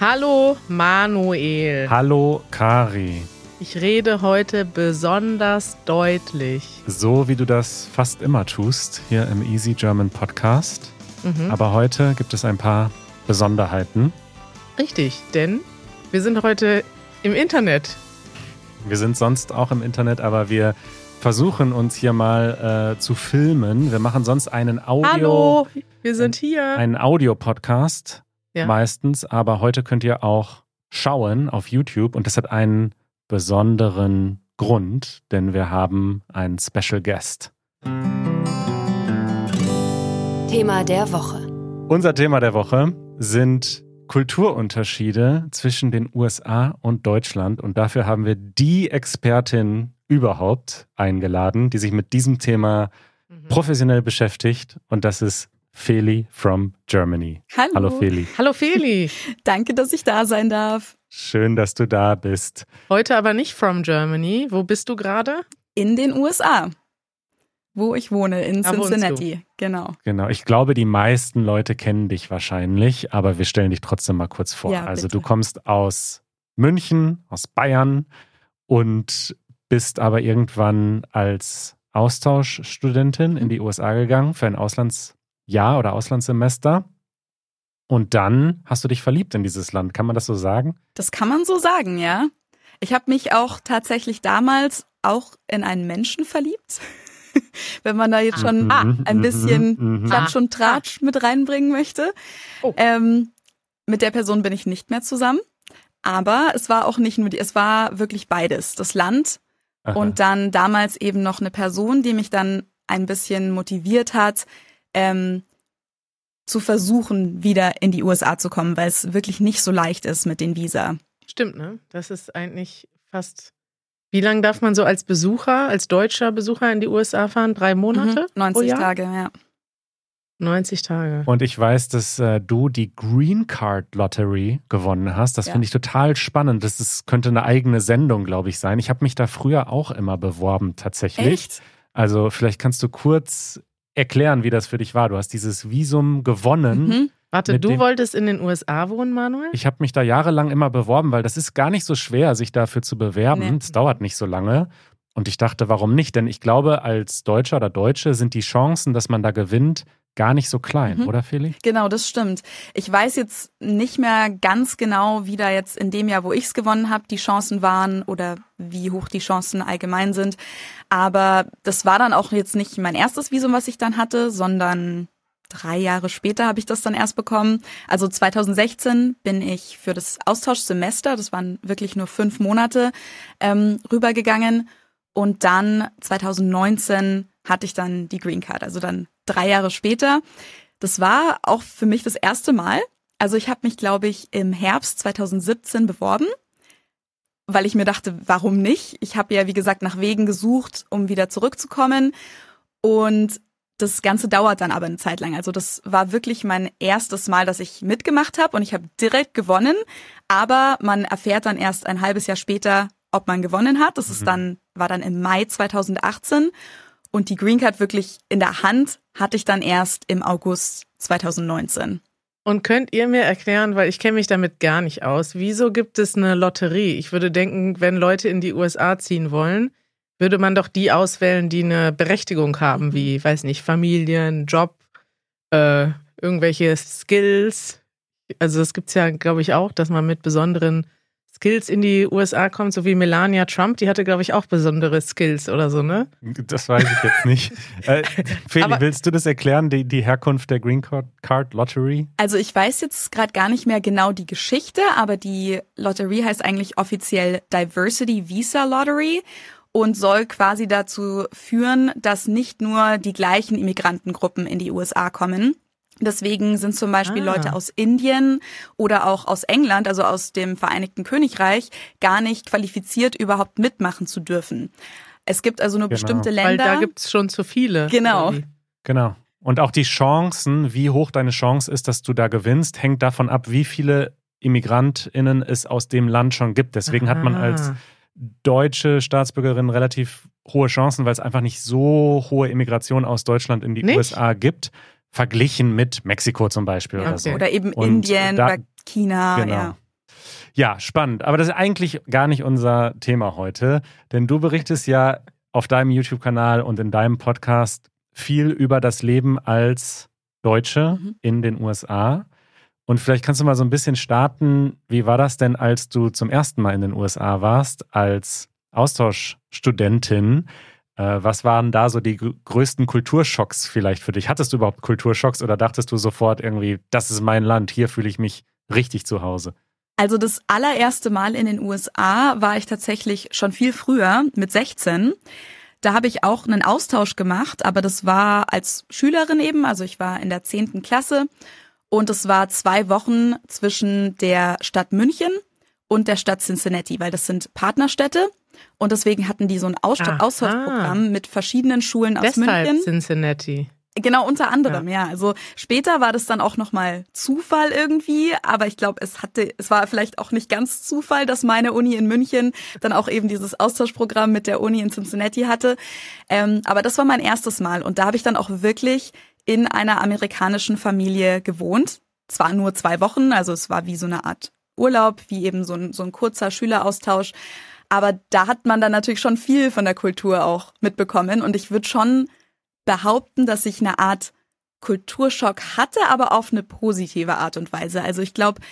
Hallo Manuel. Hallo Kari. Ich rede heute besonders deutlich. So wie du das fast immer tust hier im Easy German Podcast. Mhm. Aber heute gibt es ein paar Besonderheiten. Richtig, denn wir sind heute im Internet. Wir sind sonst auch im Internet, aber wir versuchen uns hier mal äh, zu filmen. Wir machen sonst einen Audio. Hallo, wir sind hier. Einen Audio-Podcast ja. meistens, aber heute könnt ihr auch schauen auf YouTube und das hat einen besonderen Grund, denn wir haben einen Special Guest. Thema der Woche. Unser Thema der Woche sind Kulturunterschiede zwischen den USA und Deutschland und dafür haben wir die Expertin überhaupt eingeladen, die sich mit diesem Thema mhm. professionell beschäftigt und das ist Feli from Germany. Hallo. Hallo Feli. Hallo Feli. Danke, dass ich da sein darf. Schön, dass du da bist. Heute aber nicht from Germany. Wo bist du gerade? In den USA. Wo ich wohne, in Cincinnati. Genau. Genau. Ich glaube, die meisten Leute kennen dich wahrscheinlich, aber wir stellen dich trotzdem mal kurz vor. Ja, also du kommst aus München, aus Bayern und bist aber irgendwann als Austauschstudentin in die USA gegangen für ein Auslands Jahr oder Auslandssemester. Und dann hast du dich verliebt in dieses Land. Kann man das so sagen? Das kann man so sagen, ja. Ich habe mich auch tatsächlich damals auch in einen Menschen verliebt. Wenn man da jetzt schon ah, ein bisschen mhm, Klatsch und Tratsch mit reinbringen möchte. Oh. Ähm, mit der Person bin ich nicht mehr zusammen. Aber es war auch nicht nur die, es war wirklich beides. Das Land Aha. und dann damals eben noch eine Person, die mich dann ein bisschen motiviert hat, ähm, zu versuchen, wieder in die USA zu kommen, weil es wirklich nicht so leicht ist mit den Visa. Stimmt, ne? Das ist eigentlich fast. Wie lange darf man so als Besucher, als deutscher Besucher in die USA fahren? Drei Monate? Mhm, 90 Tage, ja. 90 Tage. Und ich weiß, dass äh, du die Green Card Lottery gewonnen hast. Das ja. finde ich total spannend. Das ist, könnte eine eigene Sendung, glaube ich, sein. Ich habe mich da früher auch immer beworben, tatsächlich. Echt? Also vielleicht kannst du kurz erklären, wie das für dich war. Du hast dieses Visum gewonnen. Mhm. Warte, du wolltest in den USA wohnen, Manuel? Ich habe mich da jahrelang immer beworben, weil das ist gar nicht so schwer, sich dafür zu bewerben. Es nee. dauert nicht so lange. Und ich dachte, warum nicht? Denn ich glaube, als Deutscher oder Deutsche sind die Chancen, dass man da gewinnt, gar nicht so klein, mhm. oder Feli? Genau, das stimmt. Ich weiß jetzt nicht mehr ganz genau, wie da jetzt in dem Jahr, wo ich es gewonnen habe, die Chancen waren oder wie hoch die Chancen allgemein sind. Aber das war dann auch jetzt nicht mein erstes Visum, was ich dann hatte, sondern drei Jahre später habe ich das dann erst bekommen. Also 2016 bin ich für das Austauschsemester, das waren wirklich nur fünf Monate, ähm, rübergegangen. Und dann 2019 hatte ich dann die Green Card, also dann drei Jahre später. Das war auch für mich das erste Mal. Also ich habe mich, glaube ich, im Herbst 2017 beworben, weil ich mir dachte, warum nicht? Ich habe ja, wie gesagt, nach Wegen gesucht, um wieder zurückzukommen. Und das Ganze dauert dann aber eine Zeit lang. Also das war wirklich mein erstes Mal, dass ich mitgemacht habe und ich habe direkt gewonnen. Aber man erfährt dann erst ein halbes Jahr später, ob man gewonnen hat. Das ist mhm. dann, war dann im Mai 2018. Und die Green Card wirklich in der Hand hatte ich dann erst im August 2019. Und könnt ihr mir erklären, weil ich kenne mich damit gar nicht aus, wieso gibt es eine Lotterie? Ich würde denken, wenn Leute in die USA ziehen wollen, würde man doch die auswählen, die eine Berechtigung haben, wie, weiß nicht, Familien, Job, äh, irgendwelche Skills. Also das gibt es ja, glaube ich, auch, dass man mit besonderen Skills in die USA kommt, so wie Melania Trump, die hatte, glaube ich, auch besondere Skills oder so, ne? Das weiß ich jetzt nicht. äh, Feli, Aber, willst du das erklären, die, die Herkunft der Green Card Lottery? Also ich weiß jetzt gerade gar nicht mehr genau die Geschichte, aber die Lotterie heißt eigentlich offiziell Diversity Visa Lottery und soll quasi dazu führen, dass nicht nur die gleichen Immigrantengruppen in die USA kommen, Deswegen sind zum Beispiel ah. Leute aus Indien oder auch aus England, also aus dem Vereinigten Königreich, gar nicht qualifiziert, überhaupt mitmachen zu dürfen. Es gibt also nur genau. bestimmte Länder. Weil da gibt es schon zu viele. Genau. Genau. Und auch die Chancen, wie hoch deine Chance ist, dass du da gewinnst, hängt davon ab, wie viele ImmigrantInnen es aus dem Land schon gibt. Deswegen Aha. hat man als deutsche Staatsbürgerin relativ hohe Chancen, weil es einfach nicht so hohe Immigration aus Deutschland in die nicht? USA gibt. Verglichen mit Mexiko zum Beispiel okay. oder so. Oder eben und Indien da, oder China. Genau. Ja. ja, spannend. Aber das ist eigentlich gar nicht unser Thema heute, denn du berichtest ja auf deinem YouTube-Kanal und in deinem Podcast viel über das Leben als Deutsche mhm. in den USA. Und vielleicht kannst du mal so ein bisschen starten, wie war das denn, als du zum ersten Mal in den USA warst, als Austauschstudentin? Äh, was waren da so die größten Kulturschocks vielleicht für dich? Hattest du überhaupt Kulturschocks oder dachtest du sofort irgendwie, das ist mein Land, hier fühle ich mich richtig zu Hause? Also das allererste Mal in den USA war ich tatsächlich schon viel früher, mit 16. Da habe ich auch einen Austausch gemacht, aber das war als Schülerin eben, also ich war in der zehnten Klasse und es war zwei Wochen zwischen der Stadt München und der Stadt Cincinnati, weil das sind Partnerstädte und deswegen hatten die so ein Austauschprogramm mit verschiedenen Schulen aus Deshalb München. Cincinnati. Genau, unter anderem, ja. ja. Also später war das dann auch nochmal Zufall irgendwie, aber ich glaube, es hatte, es war vielleicht auch nicht ganz Zufall, dass meine Uni in München dann auch eben dieses Austauschprogramm mit der Uni in Cincinnati hatte. Ähm, aber das war mein erstes Mal und da habe ich dann auch wirklich in einer amerikanischen Familie gewohnt. Zwar nur zwei Wochen, also es war wie so eine Art Urlaub, wie eben so ein, so ein kurzer Schüleraustausch. Aber da hat man dann natürlich schon viel von der Kultur auch mitbekommen und ich würde schon behaupten, dass ich eine Art Kulturschock hatte, aber auf eine positive Art und Weise. Also ich glaube,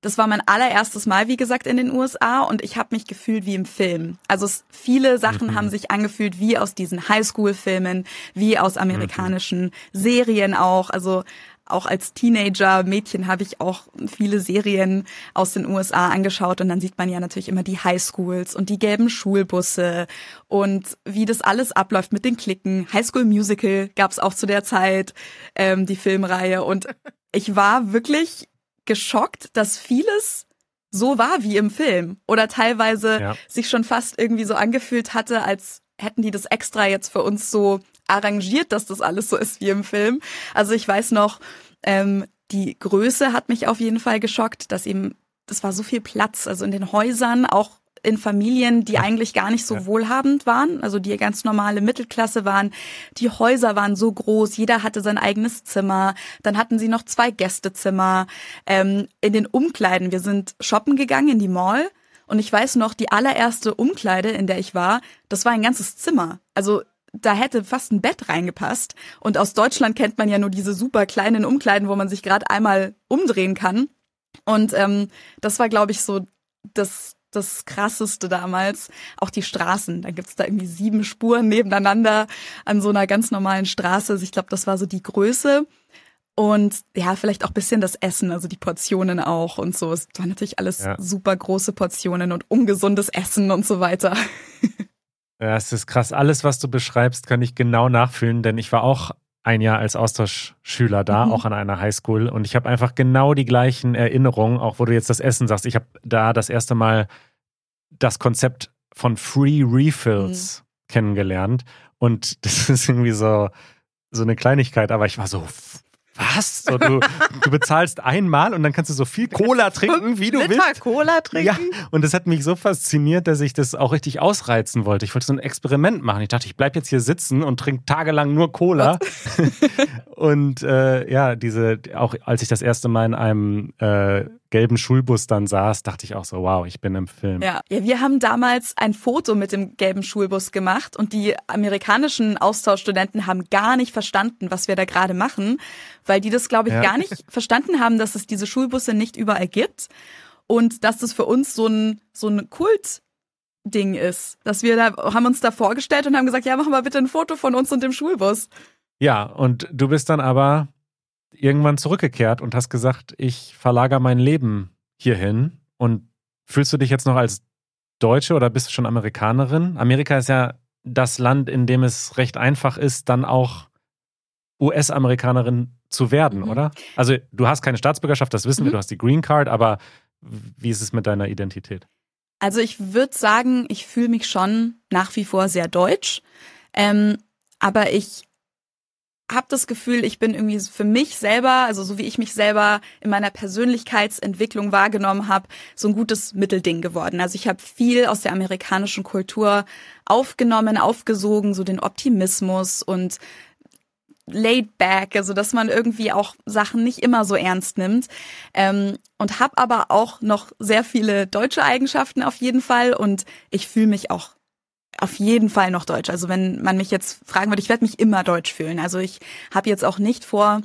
das war mein allererstes Mal, wie gesagt, in den USA und ich habe mich gefühlt wie im Film. Also es, viele Sachen mhm. haben sich angefühlt wie aus diesen Highschool-Filmen, wie aus amerikanischen mhm. Serien auch. Also auch als Teenager, Mädchen habe ich auch viele Serien aus den USA angeschaut und dann sieht man ja natürlich immer die Highschools und die gelben Schulbusse und wie das alles abläuft mit den Klicken. Highschool Musical gab es auch zu der Zeit, ähm, die Filmreihe und ich war wirklich geschockt, dass vieles so war wie im Film oder teilweise ja. sich schon fast irgendwie so angefühlt hatte, als hätten die das extra jetzt für uns so arrangiert, dass das alles so ist wie im Film. Also ich weiß noch, ähm, die Größe hat mich auf jeden Fall geschockt, dass eben, das war so viel Platz, also in den Häusern, auch in Familien, die eigentlich gar nicht so ja. wohlhabend waren, also die ganz normale Mittelklasse waren. Die Häuser waren so groß, jeder hatte sein eigenes Zimmer. Dann hatten sie noch zwei Gästezimmer. Ähm, in den Umkleiden, wir sind shoppen gegangen in die Mall. Und ich weiß noch, die allererste Umkleide, in der ich war, das war ein ganzes Zimmer. Also da hätte fast ein Bett reingepasst. Und aus Deutschland kennt man ja nur diese super kleinen Umkleiden, wo man sich gerade einmal umdrehen kann. Und ähm, das war, glaube ich, so das das krasseste damals. Auch die Straßen. Da gibt's da irgendwie sieben Spuren nebeneinander an so einer ganz normalen Straße. Also ich glaube, das war so die Größe. Und ja, vielleicht auch bisschen das Essen, also die Portionen auch und so. Es waren natürlich alles ja. super große Portionen und ungesundes Essen und so weiter. Ja, es ist krass. Alles, was du beschreibst, kann ich genau nachfühlen, denn ich war auch ein Jahr als Austauschschüler da, mhm. auch an einer Highschool. Und ich habe einfach genau die gleichen Erinnerungen, auch wo du jetzt das Essen sagst. Ich habe da das erste Mal das Konzept von Free Refills mhm. kennengelernt. Und das ist irgendwie so, so eine Kleinigkeit, aber ich war so, was? So, du, du bezahlst einmal und dann kannst du so viel Cola trinken, wie du Liter willst. Cola trinken? Ja, und das hat mich so fasziniert, dass ich das auch richtig ausreizen wollte. Ich wollte so ein Experiment machen. Ich dachte, ich bleibe jetzt hier sitzen und trinke tagelang nur Cola. und äh, ja, diese, auch als ich das erste Mal in einem äh, gelben Schulbus dann saß, dachte ich auch so, wow, ich bin im Film. Ja. ja, wir haben damals ein Foto mit dem gelben Schulbus gemacht und die amerikanischen Austauschstudenten haben gar nicht verstanden, was wir da gerade machen, weil die das, glaube ich, ja. gar nicht verstanden haben, dass es diese Schulbusse nicht überall gibt und dass das für uns so ein, so ein Kult Ding ist, dass wir da haben uns da vorgestellt und haben gesagt, ja, machen wir bitte ein Foto von uns und dem Schulbus. Ja, und du bist dann aber irgendwann zurückgekehrt und hast gesagt, ich verlagere mein Leben hierhin. Und fühlst du dich jetzt noch als Deutsche oder bist du schon Amerikanerin? Amerika ist ja das Land, in dem es recht einfach ist, dann auch US-Amerikanerin zu werden, mhm. oder? Also du hast keine Staatsbürgerschaft, das wissen mhm. wir, du hast die Green Card, aber wie ist es mit deiner Identität? Also ich würde sagen, ich fühle mich schon nach wie vor sehr deutsch, ähm, aber ich habe das Gefühl, ich bin irgendwie für mich selber, also so wie ich mich selber in meiner Persönlichkeitsentwicklung wahrgenommen habe, so ein gutes Mittelding geworden. Also ich habe viel aus der amerikanischen Kultur aufgenommen, aufgesogen, so den Optimismus und laid back, also dass man irgendwie auch Sachen nicht immer so ernst nimmt. Ähm, und habe aber auch noch sehr viele deutsche Eigenschaften auf jeden Fall und ich fühle mich auch auf jeden Fall noch deutsch. Also wenn man mich jetzt fragen würde, ich werde mich immer deutsch fühlen. Also ich habe jetzt auch nicht vor,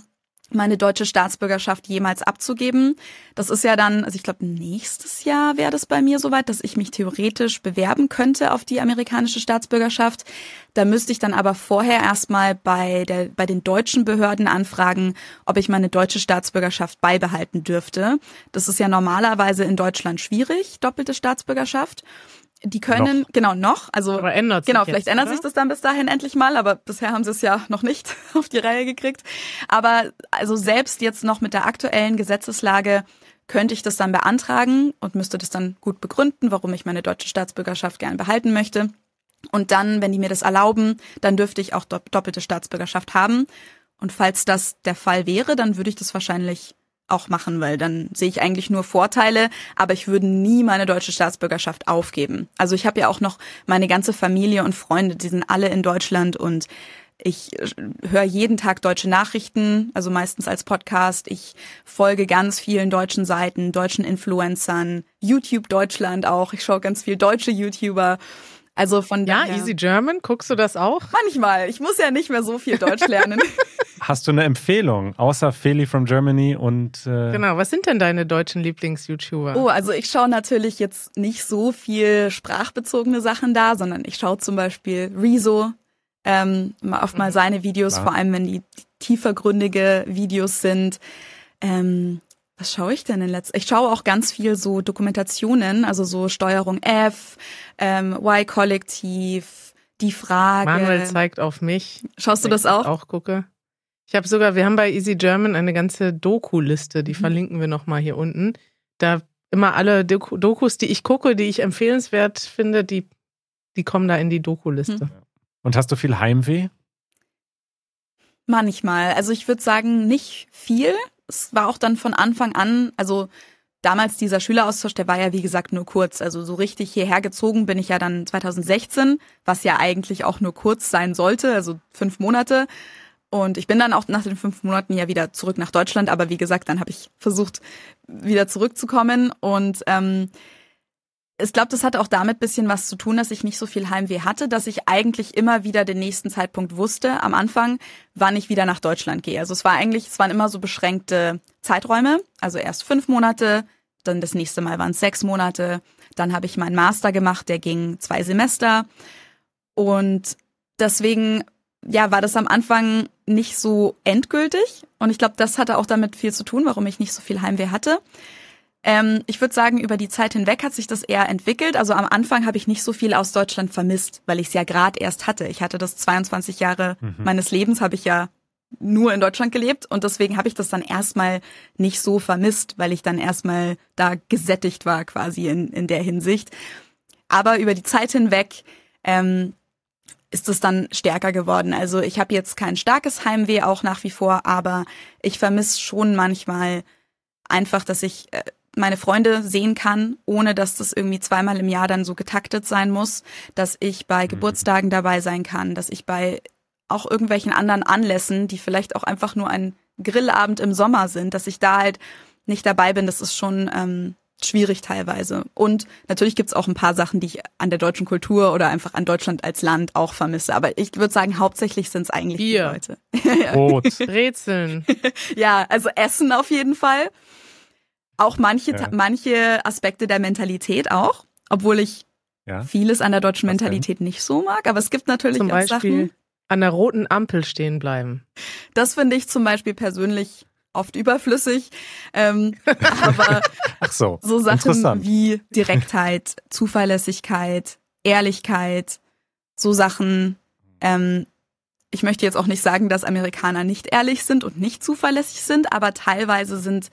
meine deutsche Staatsbürgerschaft jemals abzugeben. Das ist ja dann, also ich glaube, nächstes Jahr wäre das bei mir soweit, dass ich mich theoretisch bewerben könnte auf die amerikanische Staatsbürgerschaft. Da müsste ich dann aber vorher erstmal bei, der, bei den deutschen Behörden anfragen, ob ich meine deutsche Staatsbürgerschaft beibehalten dürfte. Das ist ja normalerweise in Deutschland schwierig, doppelte Staatsbürgerschaft die können, noch. genau, noch. Also, aber ändert sich genau, vielleicht jetzt, ändert oder? sich das dann bis dahin endlich mal, aber bisher haben sie es ja noch nicht auf die Reihe gekriegt. Aber also selbst jetzt noch mit der aktuellen Gesetzeslage könnte ich das dann beantragen und müsste das dann gut begründen, warum ich meine deutsche Staatsbürgerschaft gern behalten möchte. Und dann, wenn die mir das erlauben, dann dürfte ich auch doppelte Staatsbürgerschaft haben. Und falls das der Fall wäre, dann würde ich das wahrscheinlich auch machen, weil dann sehe ich eigentlich nur Vorteile, aber ich würde nie meine deutsche Staatsbürgerschaft aufgeben. Also ich habe ja auch noch meine ganze Familie und Freunde, die sind alle in Deutschland und ich äh, höre jeden Tag deutsche Nachrichten, also meistens als Podcast. Ich folge ganz vielen deutschen Seiten, deutschen Influencern, YouTube Deutschland auch. Ich schaue ganz viel deutsche YouTuber. Also von ja, daher. Easy German, guckst du das auch? Manchmal. Ich muss ja nicht mehr so viel Deutsch lernen. Hast du eine Empfehlung, außer Feli from Germany und äh Genau, was sind denn deine deutschen Lieblings-YouTuber? Oh, also ich schaue natürlich jetzt nicht so viel sprachbezogene Sachen da, sondern ich schaue zum Beispiel Rezo, ähm, oft mal mhm. seine Videos, Klar. vor allem wenn die tiefergründige Videos sind. Ähm, was schaue ich denn in letzter? Ich schaue auch ganz viel so Dokumentationen, also so Steuerung F, ähm, Y-Kollektiv, die Frage. Manuel zeigt auf mich. Schaust du das auch? Ich auch gucke. Ich habe sogar, wir haben bei Easy German eine ganze Doku-Liste, die mhm. verlinken wir nochmal hier unten. Da immer alle Dokus, die ich gucke, die ich empfehlenswert finde, die, die kommen da in die Doku-Liste. Mhm. Und hast du viel Heimweh? Manchmal. Also ich würde sagen, nicht viel es war auch dann von Anfang an, also damals dieser Schüleraustausch, der war ja wie gesagt nur kurz. Also so richtig hierher gezogen bin ich ja dann 2016, was ja eigentlich auch nur kurz sein sollte, also fünf Monate. Und ich bin dann auch nach den fünf Monaten ja wieder zurück nach Deutschland, aber wie gesagt, dann habe ich versucht, wieder zurückzukommen. Und ähm, ich glaube, das hatte auch damit bisschen was zu tun, dass ich nicht so viel Heimweh hatte, dass ich eigentlich immer wieder den nächsten Zeitpunkt wusste am Anfang, wann ich wieder nach Deutschland gehe. Also es war eigentlich, es waren immer so beschränkte Zeiträume. Also erst fünf Monate, dann das nächste Mal waren es sechs Monate. Dann habe ich meinen Master gemacht, der ging zwei Semester. Und deswegen, ja, war das am Anfang nicht so endgültig. Und ich glaube, das hatte auch damit viel zu tun, warum ich nicht so viel Heimweh hatte. Ähm, ich würde sagen, über die Zeit hinweg hat sich das eher entwickelt. Also am Anfang habe ich nicht so viel aus Deutschland vermisst, weil ich es ja gerade erst hatte. Ich hatte das 22 Jahre mhm. meines Lebens, habe ich ja nur in Deutschland gelebt und deswegen habe ich das dann erstmal nicht so vermisst, weil ich dann erstmal da gesättigt war quasi in, in der Hinsicht. Aber über die Zeit hinweg ähm, ist es dann stärker geworden. Also ich habe jetzt kein starkes Heimweh auch nach wie vor, aber ich vermisse schon manchmal einfach, dass ich äh, meine Freunde sehen kann, ohne dass das irgendwie zweimal im Jahr dann so getaktet sein muss, dass ich bei mhm. Geburtstagen dabei sein kann, dass ich bei auch irgendwelchen anderen Anlässen, die vielleicht auch einfach nur ein Grillabend im Sommer sind, dass ich da halt nicht dabei bin, das ist schon ähm, schwierig teilweise. Und natürlich gibt's auch ein paar Sachen, die ich an der deutschen Kultur oder einfach an Deutschland als Land auch vermisse. Aber ich würde sagen, hauptsächlich sind's eigentlich Bier. die Leute. Brot. Rätseln. ja, also Essen auf jeden Fall. Auch manche, ja. manche Aspekte der Mentalität auch, obwohl ich ja. vieles an der deutschen Was Mentalität denn? nicht so mag. Aber es gibt natürlich zum auch Beispiel Sachen. An der roten Ampel stehen bleiben. Das finde ich zum Beispiel persönlich oft überflüssig. Ähm, aber Ach so, so Sachen wie Direktheit, Zuverlässigkeit, Ehrlichkeit, so Sachen. Ähm, ich möchte jetzt auch nicht sagen, dass Amerikaner nicht ehrlich sind und nicht zuverlässig sind, aber teilweise sind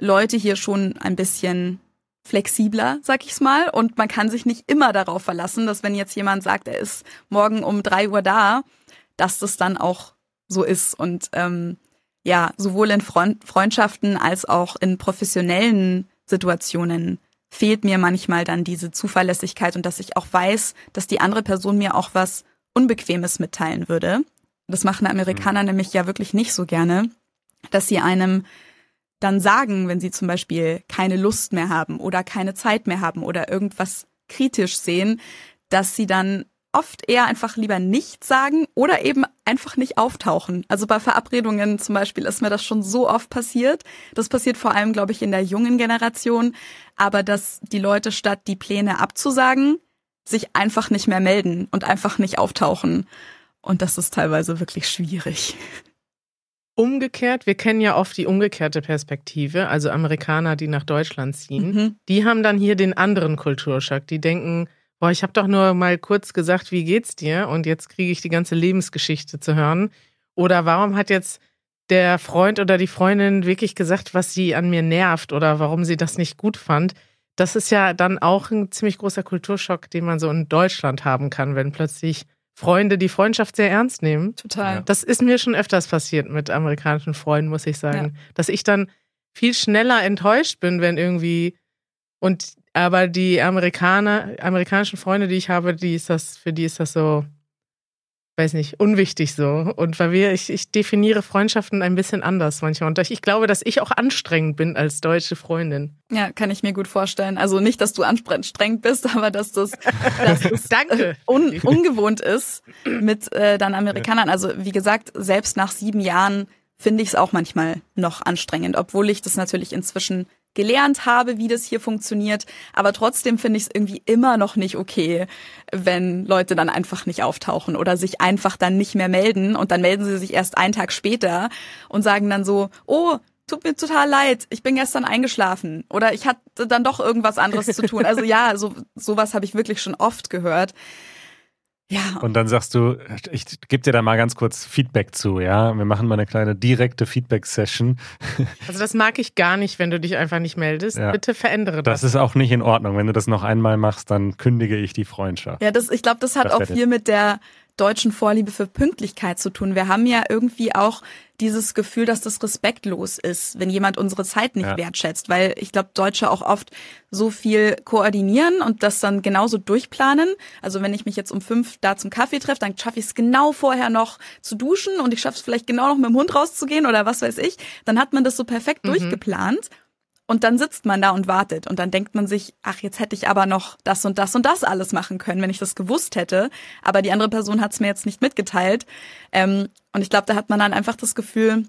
Leute hier schon ein bisschen flexibler, sag ich's mal. Und man kann sich nicht immer darauf verlassen, dass wenn jetzt jemand sagt, er ist morgen um drei Uhr da, dass das dann auch so ist. Und ähm, ja, sowohl in Freundschaften als auch in professionellen Situationen fehlt mir manchmal dann diese Zuverlässigkeit und dass ich auch weiß, dass die andere Person mir auch was Unbequemes mitteilen würde. das machen Amerikaner mhm. nämlich ja wirklich nicht so gerne, dass sie einem dann sagen, wenn sie zum Beispiel keine Lust mehr haben oder keine Zeit mehr haben oder irgendwas kritisch sehen, dass sie dann oft eher einfach lieber nichts sagen oder eben einfach nicht auftauchen. Also bei Verabredungen zum Beispiel ist mir das schon so oft passiert. Das passiert vor allem, glaube ich, in der jungen Generation. Aber dass die Leute statt die Pläne abzusagen, sich einfach nicht mehr melden und einfach nicht auftauchen. Und das ist teilweise wirklich schwierig. Umgekehrt, wir kennen ja oft die umgekehrte Perspektive, also Amerikaner, die nach Deutschland ziehen. Mhm. Die haben dann hier den anderen Kulturschock. Die denken, boah, ich habe doch nur mal kurz gesagt, wie geht's dir? Und jetzt kriege ich die ganze Lebensgeschichte zu hören. Oder warum hat jetzt der Freund oder die Freundin wirklich gesagt, was sie an mir nervt oder warum sie das nicht gut fand? Das ist ja dann auch ein ziemlich großer Kulturschock, den man so in Deutschland haben kann, wenn plötzlich Freunde die Freundschaft sehr ernst nehmen. Total. Das ist mir schon öfters passiert mit amerikanischen Freunden, muss ich sagen. Ja. Dass ich dann viel schneller enttäuscht bin, wenn irgendwie und aber die Amerikaner, amerikanischen Freunde, die ich habe, die ist das, für die ist das so, weiß nicht, unwichtig so. Und weil wir, ich, ich definiere Freundschaften ein bisschen anders manchmal. Und ich glaube, dass ich auch anstrengend bin als deutsche Freundin. Ja, kann ich mir gut vorstellen. Also nicht, dass du anstrengend bist, aber dass das, dass das Danke. Un, ungewohnt ist mit äh, dann Amerikanern. Also wie gesagt, selbst nach sieben Jahren finde ich es auch manchmal noch anstrengend, obwohl ich das natürlich inzwischen gelernt habe, wie das hier funktioniert. Aber trotzdem finde ich es irgendwie immer noch nicht okay, wenn Leute dann einfach nicht auftauchen oder sich einfach dann nicht mehr melden und dann melden sie sich erst einen Tag später und sagen dann so, oh, tut mir total leid, ich bin gestern eingeschlafen oder ich hatte dann doch irgendwas anderes zu tun. Also ja, so sowas habe ich wirklich schon oft gehört. Ja. Und dann sagst du, ich gebe dir da mal ganz kurz Feedback zu, ja. Wir machen mal eine kleine direkte Feedback-Session. Also das mag ich gar nicht, wenn du dich einfach nicht meldest. Ja. Bitte verändere das. Das ist auch nicht in Ordnung. Wenn du das noch einmal machst, dann kündige ich die Freundschaft. Ja, das, ich glaube, das hat das auch viel mit der deutschen Vorliebe für Pünktlichkeit zu tun. Wir haben ja irgendwie auch dieses Gefühl, dass das respektlos ist, wenn jemand unsere Zeit nicht ja. wertschätzt, weil ich glaube, Deutsche auch oft so viel koordinieren und das dann genauso durchplanen. Also wenn ich mich jetzt um fünf da zum Kaffee treffe, dann schaffe ich es genau vorher noch zu duschen und ich schaffe es vielleicht genau noch mit dem Hund rauszugehen oder was weiß ich. Dann hat man das so perfekt mhm. durchgeplant und dann sitzt man da und wartet und dann denkt man sich, ach, jetzt hätte ich aber noch das und das und das alles machen können, wenn ich das gewusst hätte. Aber die andere Person hat es mir jetzt nicht mitgeteilt. Ähm, und ich glaube, da hat man dann einfach das Gefühl,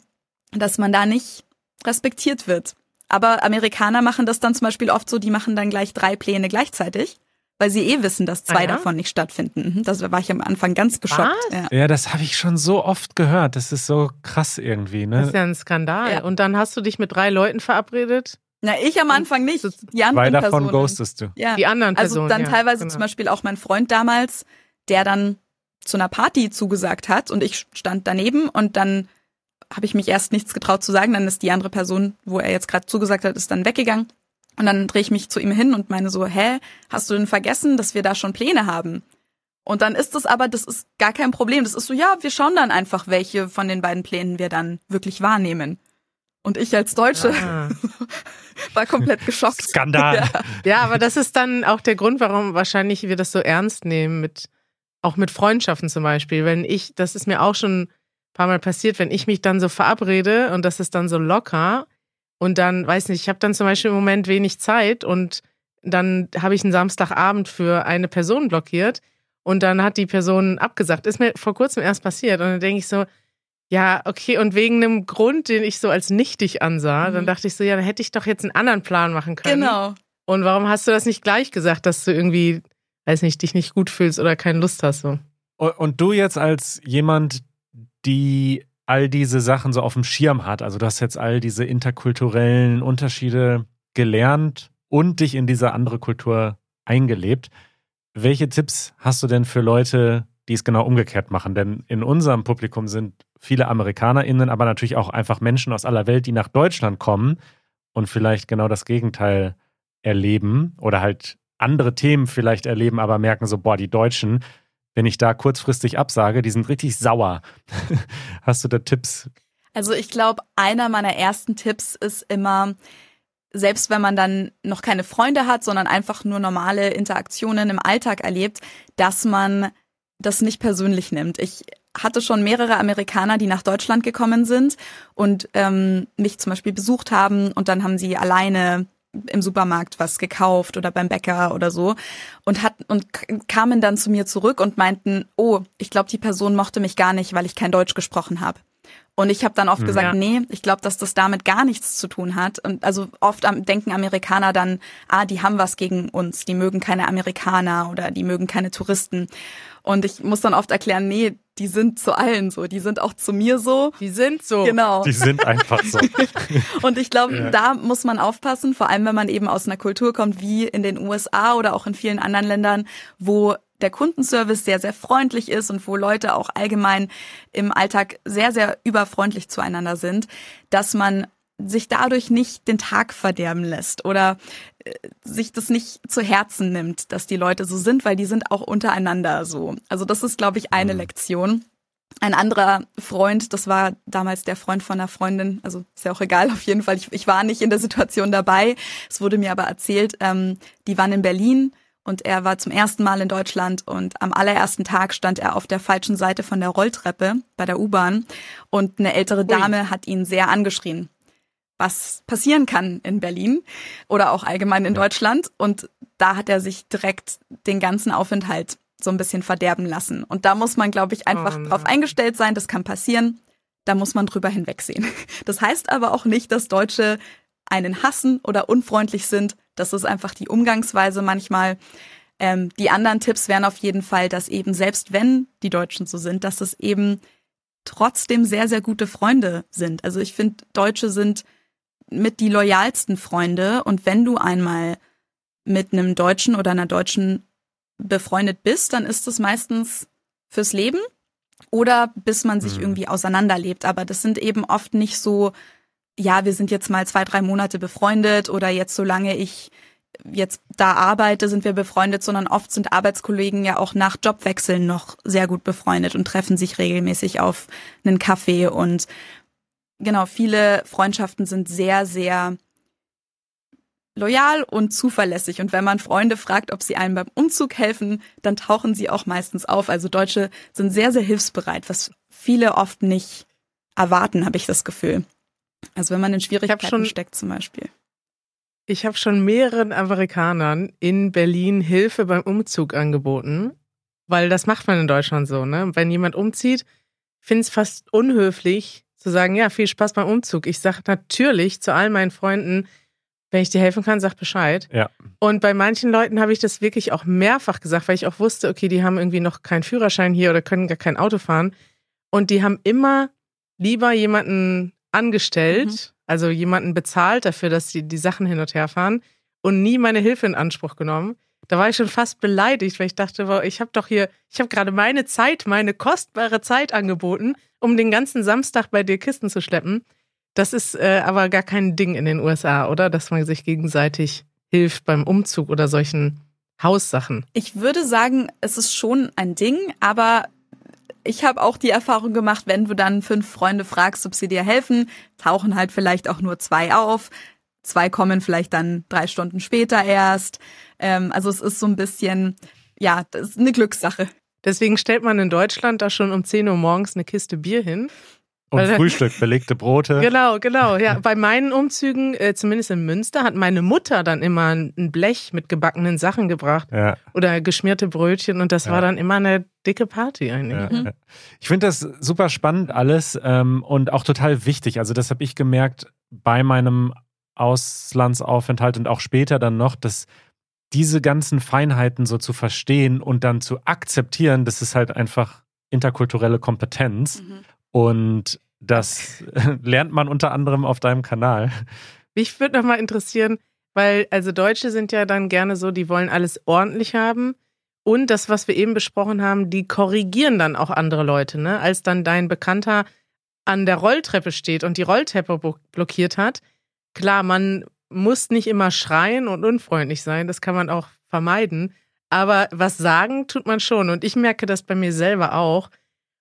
dass man da nicht respektiert wird. Aber Amerikaner machen das dann zum Beispiel oft so, die machen dann gleich drei Pläne gleichzeitig weil sie eh wissen, dass zwei ah, ja? davon nicht stattfinden. Mhm, das war ich am Anfang ganz geschockt. Ja. ja, das habe ich schon so oft gehört. Das ist so krass irgendwie. Ne? Das ist ja ein Skandal. Ja. Und dann hast du dich mit drei Leuten verabredet na, ich am Anfang nicht. Die anderen Zwei davon Personen. ghostest du. Ja. Die anderen also Personen. Also dann teilweise genau. zum Beispiel auch mein Freund damals, der dann zu einer Party zugesagt hat und ich stand daneben und dann habe ich mich erst nichts getraut zu sagen. Dann ist die andere Person, wo er jetzt gerade zugesagt hat, ist dann weggegangen. Und dann drehe ich mich zu ihm hin und meine so, hä, hast du denn vergessen, dass wir da schon Pläne haben? Und dann ist das aber, das ist gar kein Problem. Das ist so, ja, wir schauen dann einfach, welche von den beiden Plänen wir dann wirklich wahrnehmen. Und ich als Deutsche ah. war komplett geschockt. Skandal. Ja. ja, aber das ist dann auch der Grund, warum wahrscheinlich wir das so ernst nehmen, mit, auch mit Freundschaften zum Beispiel. Wenn ich, das ist mir auch schon ein paar Mal passiert, wenn ich mich dann so verabrede und das ist dann so locker und dann, weiß nicht, ich habe dann zum Beispiel im Moment wenig Zeit und dann habe ich einen Samstagabend für eine Person blockiert und dann hat die Person abgesagt. Ist mir vor kurzem erst passiert und dann denke ich so, ja, okay, und wegen einem Grund, den ich so als nichtig ansah, mhm. dann dachte ich so, ja, dann hätte ich doch jetzt einen anderen Plan machen können. Genau. Und warum hast du das nicht gleich gesagt, dass du irgendwie, weiß nicht, dich nicht gut fühlst oder keine Lust hast so? Und du jetzt als jemand, die all diese Sachen so auf dem Schirm hat, also du hast jetzt all diese interkulturellen Unterschiede gelernt und dich in diese andere Kultur eingelebt. Welche Tipps hast du denn für Leute, die es genau umgekehrt machen? Denn in unserem Publikum sind viele AmerikanerInnen, aber natürlich auch einfach Menschen aus aller Welt, die nach Deutschland kommen und vielleicht genau das Gegenteil erleben oder halt andere Themen vielleicht erleben, aber merken so, boah, die Deutschen, wenn ich da kurzfristig absage, die sind richtig sauer. Hast du da Tipps? Also ich glaube, einer meiner ersten Tipps ist immer, selbst wenn man dann noch keine Freunde hat, sondern einfach nur normale Interaktionen im Alltag erlebt, dass man das nicht persönlich nimmt. Ich hatte schon mehrere Amerikaner, die nach Deutschland gekommen sind und ähm, mich zum Beispiel besucht haben und dann haben sie alleine im Supermarkt was gekauft oder beim Bäcker oder so und hat und kamen dann zu mir zurück und meinten, oh, ich glaube, die Person mochte mich gar nicht, weil ich kein Deutsch gesprochen habe. Und ich habe dann oft mhm. gesagt, ja. nee, ich glaube, dass das damit gar nichts zu tun hat. Und also oft denken Amerikaner dann, ah, die haben was gegen uns, die mögen keine Amerikaner oder die mögen keine Touristen. Und ich muss dann oft erklären, nee, die sind zu allen so, die sind auch zu mir so. Die sind so. Genau. Die sind einfach so. und ich glaube, ja. da muss man aufpassen, vor allem wenn man eben aus einer Kultur kommt wie in den USA oder auch in vielen anderen Ländern, wo der Kundenservice sehr, sehr freundlich ist und wo Leute auch allgemein im Alltag sehr, sehr überfreundlich zueinander sind, dass man sich dadurch nicht den Tag verderben lässt oder äh, sich das nicht zu Herzen nimmt, dass die Leute so sind, weil die sind auch untereinander so. Also das ist, glaube ich, eine mhm. Lektion. Ein anderer Freund, das war damals der Freund von einer Freundin, also ist ja auch egal, auf jeden Fall, ich, ich war nicht in der Situation dabei, es wurde mir aber erzählt, ähm, die waren in Berlin und er war zum ersten Mal in Deutschland und am allerersten Tag stand er auf der falschen Seite von der Rolltreppe bei der U-Bahn und eine ältere Dame Ui. hat ihn sehr angeschrien was passieren kann in Berlin oder auch allgemein in ja. Deutschland. Und da hat er sich direkt den ganzen Aufenthalt so ein bisschen verderben lassen. Und da muss man, glaube ich, einfach oh drauf eingestellt sein, das kann passieren. Da muss man drüber hinwegsehen. Das heißt aber auch nicht, dass Deutsche einen hassen oder unfreundlich sind. Das ist einfach die Umgangsweise manchmal. Ähm, die anderen Tipps wären auf jeden Fall, dass eben selbst wenn die Deutschen so sind, dass es eben trotzdem sehr, sehr gute Freunde sind. Also ich finde, Deutsche sind mit die loyalsten Freunde. Und wenn du einmal mit einem Deutschen oder einer Deutschen befreundet bist, dann ist es meistens fürs Leben oder bis man sich mhm. irgendwie auseinanderlebt. Aber das sind eben oft nicht so, ja, wir sind jetzt mal zwei, drei Monate befreundet oder jetzt solange ich jetzt da arbeite, sind wir befreundet, sondern oft sind Arbeitskollegen ja auch nach Jobwechseln noch sehr gut befreundet und treffen sich regelmäßig auf einen Kaffee und genau, viele Freundschaften sind sehr, sehr loyal und zuverlässig. Und wenn man Freunde fragt, ob sie einem beim Umzug helfen, dann tauchen sie auch meistens auf. Also Deutsche sind sehr, sehr hilfsbereit, was viele oft nicht erwarten, habe ich das Gefühl. Also wenn man in Schwierigkeiten schon, steckt zum Beispiel. Ich habe schon mehreren Amerikanern in Berlin Hilfe beim Umzug angeboten, weil das macht man in Deutschland so. Ne? Wenn jemand umzieht, finde es fast unhöflich, zu sagen, ja, viel Spaß beim Umzug. Ich sage natürlich zu all meinen Freunden, wenn ich dir helfen kann, sag Bescheid. Ja. Und bei manchen Leuten habe ich das wirklich auch mehrfach gesagt, weil ich auch wusste, okay, die haben irgendwie noch keinen Führerschein hier oder können gar kein Auto fahren. Und die haben immer lieber jemanden angestellt, mhm. also jemanden bezahlt dafür, dass sie die Sachen hin und her fahren und nie meine Hilfe in Anspruch genommen. Da war ich schon fast beleidigt, weil ich dachte, wow, ich habe doch hier, ich habe gerade meine Zeit, meine kostbare Zeit angeboten um den ganzen Samstag bei dir Kisten zu schleppen. Das ist äh, aber gar kein Ding in den USA, oder? Dass man sich gegenseitig hilft beim Umzug oder solchen Haussachen. Ich würde sagen, es ist schon ein Ding, aber ich habe auch die Erfahrung gemacht, wenn du dann fünf Freunde fragst, ob sie dir helfen, tauchen halt vielleicht auch nur zwei auf. Zwei kommen vielleicht dann drei Stunden später erst. Ähm, also es ist so ein bisschen, ja, das ist eine Glückssache. Deswegen stellt man in Deutschland da schon um 10 Uhr morgens eine Kiste Bier hin. Und Frühstück, belegte Brote. Genau, genau. Ja, bei meinen Umzügen, äh, zumindest in Münster, hat meine Mutter dann immer ein Blech mit gebackenen Sachen gebracht ja. oder geschmierte Brötchen und das ja. war dann immer eine dicke Party eigentlich. Ja, mhm. Ich finde das super spannend alles ähm, und auch total wichtig. Also das habe ich gemerkt bei meinem Auslandsaufenthalt und auch später dann noch, dass diese ganzen Feinheiten so zu verstehen und dann zu akzeptieren, das ist halt einfach interkulturelle Kompetenz. Mhm. Und das lernt man unter anderem auf deinem Kanal. Mich würde noch mal interessieren, weil also Deutsche sind ja dann gerne so, die wollen alles ordentlich haben. Und das, was wir eben besprochen haben, die korrigieren dann auch andere Leute, ne? Als dann dein Bekannter an der Rolltreppe steht und die Rolltreppe blockiert hat. Klar, man muss nicht immer schreien und unfreundlich sein, das kann man auch vermeiden. Aber was sagen tut man schon. Und ich merke das bei mir selber auch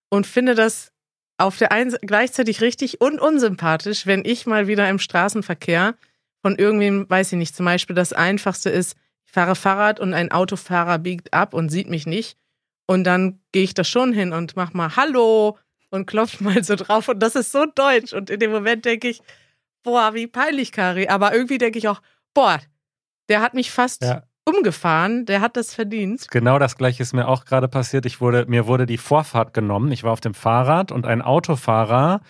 und finde das auf der einen gleichzeitig richtig und unsympathisch, wenn ich mal wieder im Straßenverkehr von irgendwem, weiß ich nicht, zum Beispiel das Einfachste ist, ich fahre Fahrrad und ein Autofahrer biegt ab und sieht mich nicht. Und dann gehe ich da schon hin und mach mal Hallo und klopf mal so drauf. Und das ist so deutsch. Und in dem Moment denke ich, boah, wie peinlich, Kari. Aber irgendwie denke ich auch, boah, der hat mich fast Ja. umgefahren, der hat das verdient. Genau das gleiche ist mir auch gerade passiert. Ich wurde, mir wurde die Vorfahrt genommen. Ich war auf dem Fahrrad und ein Autofahrer,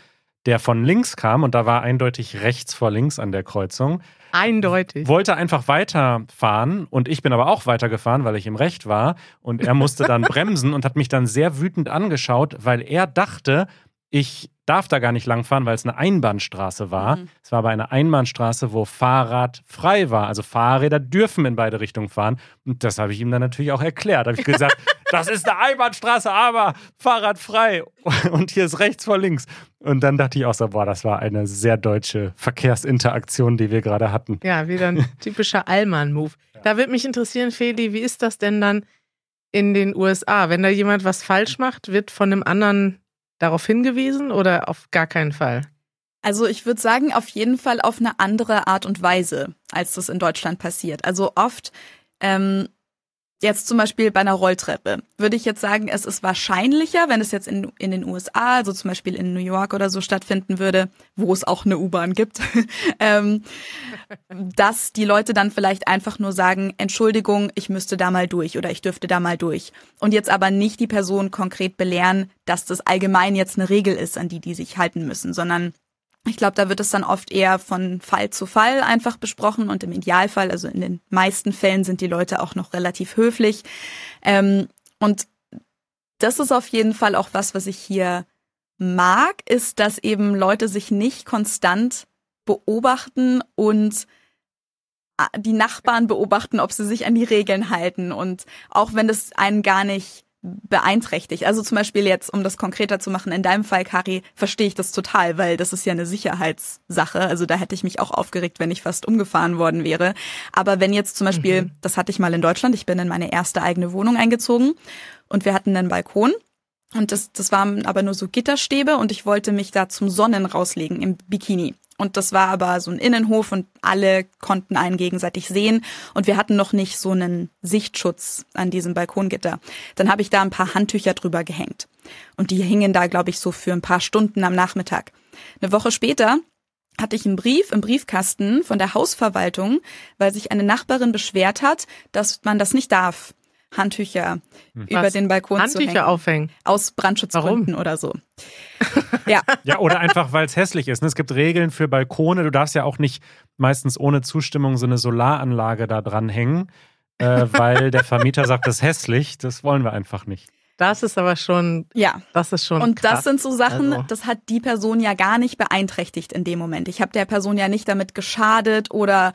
der von links kam, und da war eindeutig rechts vor links an der Kreuzung, Eindeutig. wollte einfach weiterfahren und ich bin aber auch weitergefahren, weil ich im Recht war. Und er musste dann bremsen und hat mich dann sehr wütend angeschaut, weil er dachte, ich darf da gar nicht langfahren, weil es eine Einbahnstraße war. Mhm. Es war aber eine Einbahnstraße, wo Fahrrad frei war. Also Fahrräder dürfen in beide Richtungen fahren. Und das habe ich ihm dann natürlich auch erklärt. Da habe ich gesagt, das ist eine Einbahnstraße, aber Fahrrad frei. Und hier ist rechts vor links. Und dann dachte ich auch so, boah, das war eine sehr deutsche Verkehrsinteraktion, die wir gerade hatten. Ja, wieder ein typischer Allmann-Move. Da würde mich interessieren, Feli, wie ist das denn dann in den USA? Wenn da jemand was falsch macht, wird von einem anderen darauf hingewiesen oder auf gar keinen Fall? Also ich würde sagen, auf jeden Fall auf eine andere Art und Weise, als das in Deutschland passiert. Also oft, ähm, jetzt zum Beispiel bei einer Rolltreppe, würde ich jetzt sagen, es ist wahrscheinlicher, wenn es jetzt in, in den USA, also zum Beispiel in New York oder so stattfinden würde, wo es auch eine U-Bahn gibt, ähm, dass die Leute dann vielleicht einfach nur sagen, Entschuldigung, ich müsste da mal durch oder ich dürfte da mal durch. Und jetzt aber nicht die Person konkret belehren, dass das allgemein jetzt eine Regel ist, an die die sich halten müssen, sondern ich glaube, da wird es dann oft eher von Fall zu Fall einfach besprochen und im Idealfall, also in den meisten Fällen sind die Leute auch noch relativ höflich. Ähm, und das ist auf jeden Fall auch was, was ich hier mag, ist, dass eben Leute sich nicht konstant beobachten und ah, die Nachbarn beobachten, ob sie sich an die Regeln halten und auch wenn das einen gar nicht beeinträchtigt. Also zum Beispiel jetzt, um das konkreter zu machen, in deinem Fall, Kari, verstehe ich das total, weil das ist ja eine Sicherheitssache. Also da hätte ich mich auch aufgeregt, wenn ich fast umgefahren worden wäre. Aber wenn jetzt zum Beispiel, Mhm. das hatte ich mal in Deutschland, ich bin in meine erste eigene Wohnung eingezogen und wir hatten einen Balkon. Und das, das waren aber nur so Gitterstäbe und ich wollte mich da zum Sonnen rauslegen im Bikini. Und das war aber so ein Innenhof und alle konnten einen gegenseitig sehen. Und wir hatten noch nicht so einen Sichtschutz an diesem Balkongitter. Dann habe ich da ein paar Handtücher drüber gehängt. Und die hingen da, glaube ich, so für ein paar Stunden am Nachmittag. Eine Woche später hatte ich einen Brief im Briefkasten von der Hausverwaltung, weil sich eine Nachbarin beschwert hat, dass man das nicht darf. Handtücher über Was? den Balkon zu Handtücher hängen. aufhängen. Aus Brandschutzgründen oder so. Ja, Ja, oder einfach, weil es hässlich ist. ne? Es gibt Regeln für Balkone. Du darfst ja auch nicht meistens ohne Zustimmung so eine Solaranlage da dran hängen, äh, weil der Vermieter sagt, das ist hässlich. Das wollen wir einfach nicht. Das ist aber schon, ja. das ist schon Und krass. das sind so Sachen, Also. das hat die Person ja gar nicht beeinträchtigt in dem Moment. Ich habe der Person ja nicht damit geschadet oder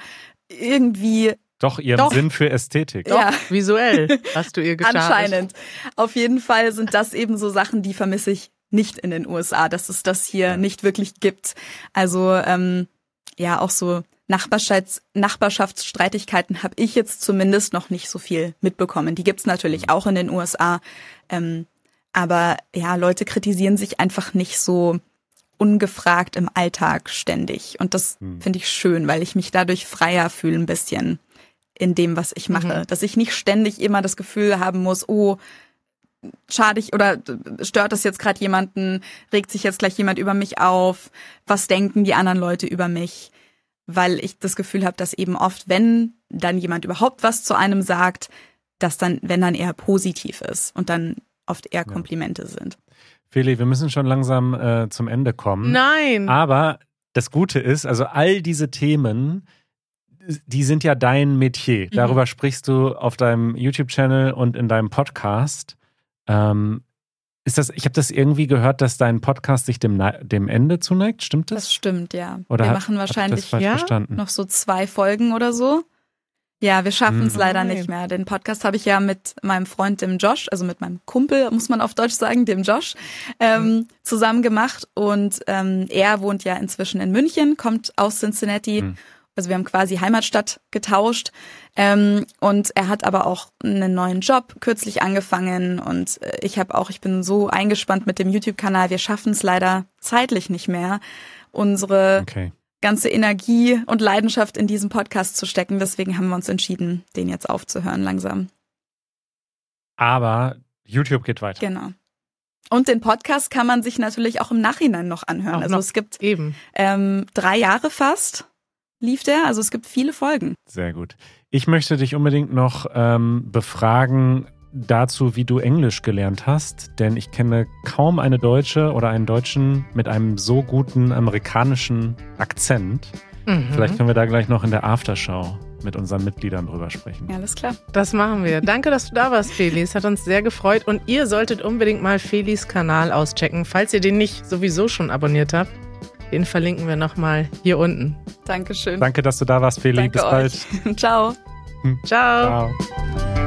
irgendwie Doch, ihrem Doch. Sinn für Ästhetik. Doch, ja. visuell hast du ihr geschadet. anscheinend. Auf jeden Fall sind das eben so Sachen, die vermisse ich nicht in den USA, dass es das hier nicht wirklich gibt. Also ähm, ja, auch so Nachbarschafts Nachbarschaftsstreitigkeiten habe ich jetzt zumindest noch nicht so viel mitbekommen. Die gibt's natürlich auch in den USA. Ähm, aber ja, Leute kritisieren sich einfach nicht so ungefragt im Alltag ständig. Und das Hm. finde ich schön, weil ich mich dadurch freier fühle ein bisschen in dem, was ich mache. Mhm. Dass ich nicht ständig immer das Gefühl haben muss, oh, schade ich oder stört das jetzt gerade jemanden, regt sich jetzt gleich jemand über mich auf, was denken die anderen Leute über mich? Weil ich das Gefühl habe, dass eben oft, wenn dann jemand überhaupt was zu einem sagt, dass dann, wenn dann eher positiv ist und dann oft eher Komplimente sind. Feli, wir müssen schon langsam äh, zum Ende kommen. Nein. Aber das Gute ist, also all diese Themen, die sind ja dein Metier. Mhm. Darüber sprichst du auf deinem YouTube-Channel und in deinem Podcast. Ähm, ist das, ich habe das irgendwie gehört, dass dein Podcast sich dem, Ne- dem Ende zuneigt. Stimmt Das das? stimmt, ja. Oder wir hab- machen wahrscheinlich ja, verstanden? noch so zwei Folgen oder so. Ja, wir schaffen es Hm. leider nicht mehr. Den Podcast habe ich ja mit meinem Freund, dem Josh, also mit meinem Kumpel, muss man auf Deutsch sagen, dem Josh, ähm, zusammen gemacht. Und ähm, er wohnt ja inzwischen in München, kommt aus Cincinnati. Hm. Also wir haben quasi Heimatstadt getauscht. Ähm, und er hat aber auch einen neuen Job kürzlich angefangen. Und äh, ich habe auch, ich bin so eingespannt mit dem YouTube-Kanal, wir schaffen es leider zeitlich nicht mehr, unsere Okay. ganze Energie und Leidenschaft in diesen Podcast zu stecken. Deswegen haben wir uns entschieden, den jetzt aufzuhören langsam. Aber YouTube geht weiter. Genau. Und den Podcast kann man sich natürlich auch im Nachhinein noch anhören. Auch also noch es gibt Eben. ähm, drei Jahre fast lief der, also es gibt viele Folgen. Sehr gut. Ich möchte dich unbedingt noch ähm, befragen dazu, wie du Englisch gelernt hast, denn ich kenne kaum eine Deutsche oder einen Deutschen mit einem so guten amerikanischen Akzent. Mhm. Vielleicht können wir da gleich noch in der Aftershow mit unseren Mitgliedern drüber sprechen. Ja, alles klar. Das machen wir. Danke, dass du da warst, Felis. Hat uns sehr gefreut. Und ihr solltet unbedingt mal Felis Kanal auschecken, falls ihr den nicht sowieso schon abonniert habt. Den verlinken wir nochmal hier unten. Dankeschön. Danke, dass du da warst, Feli. Danke Bis bald. euch. Ciao. Ciao. Ciao.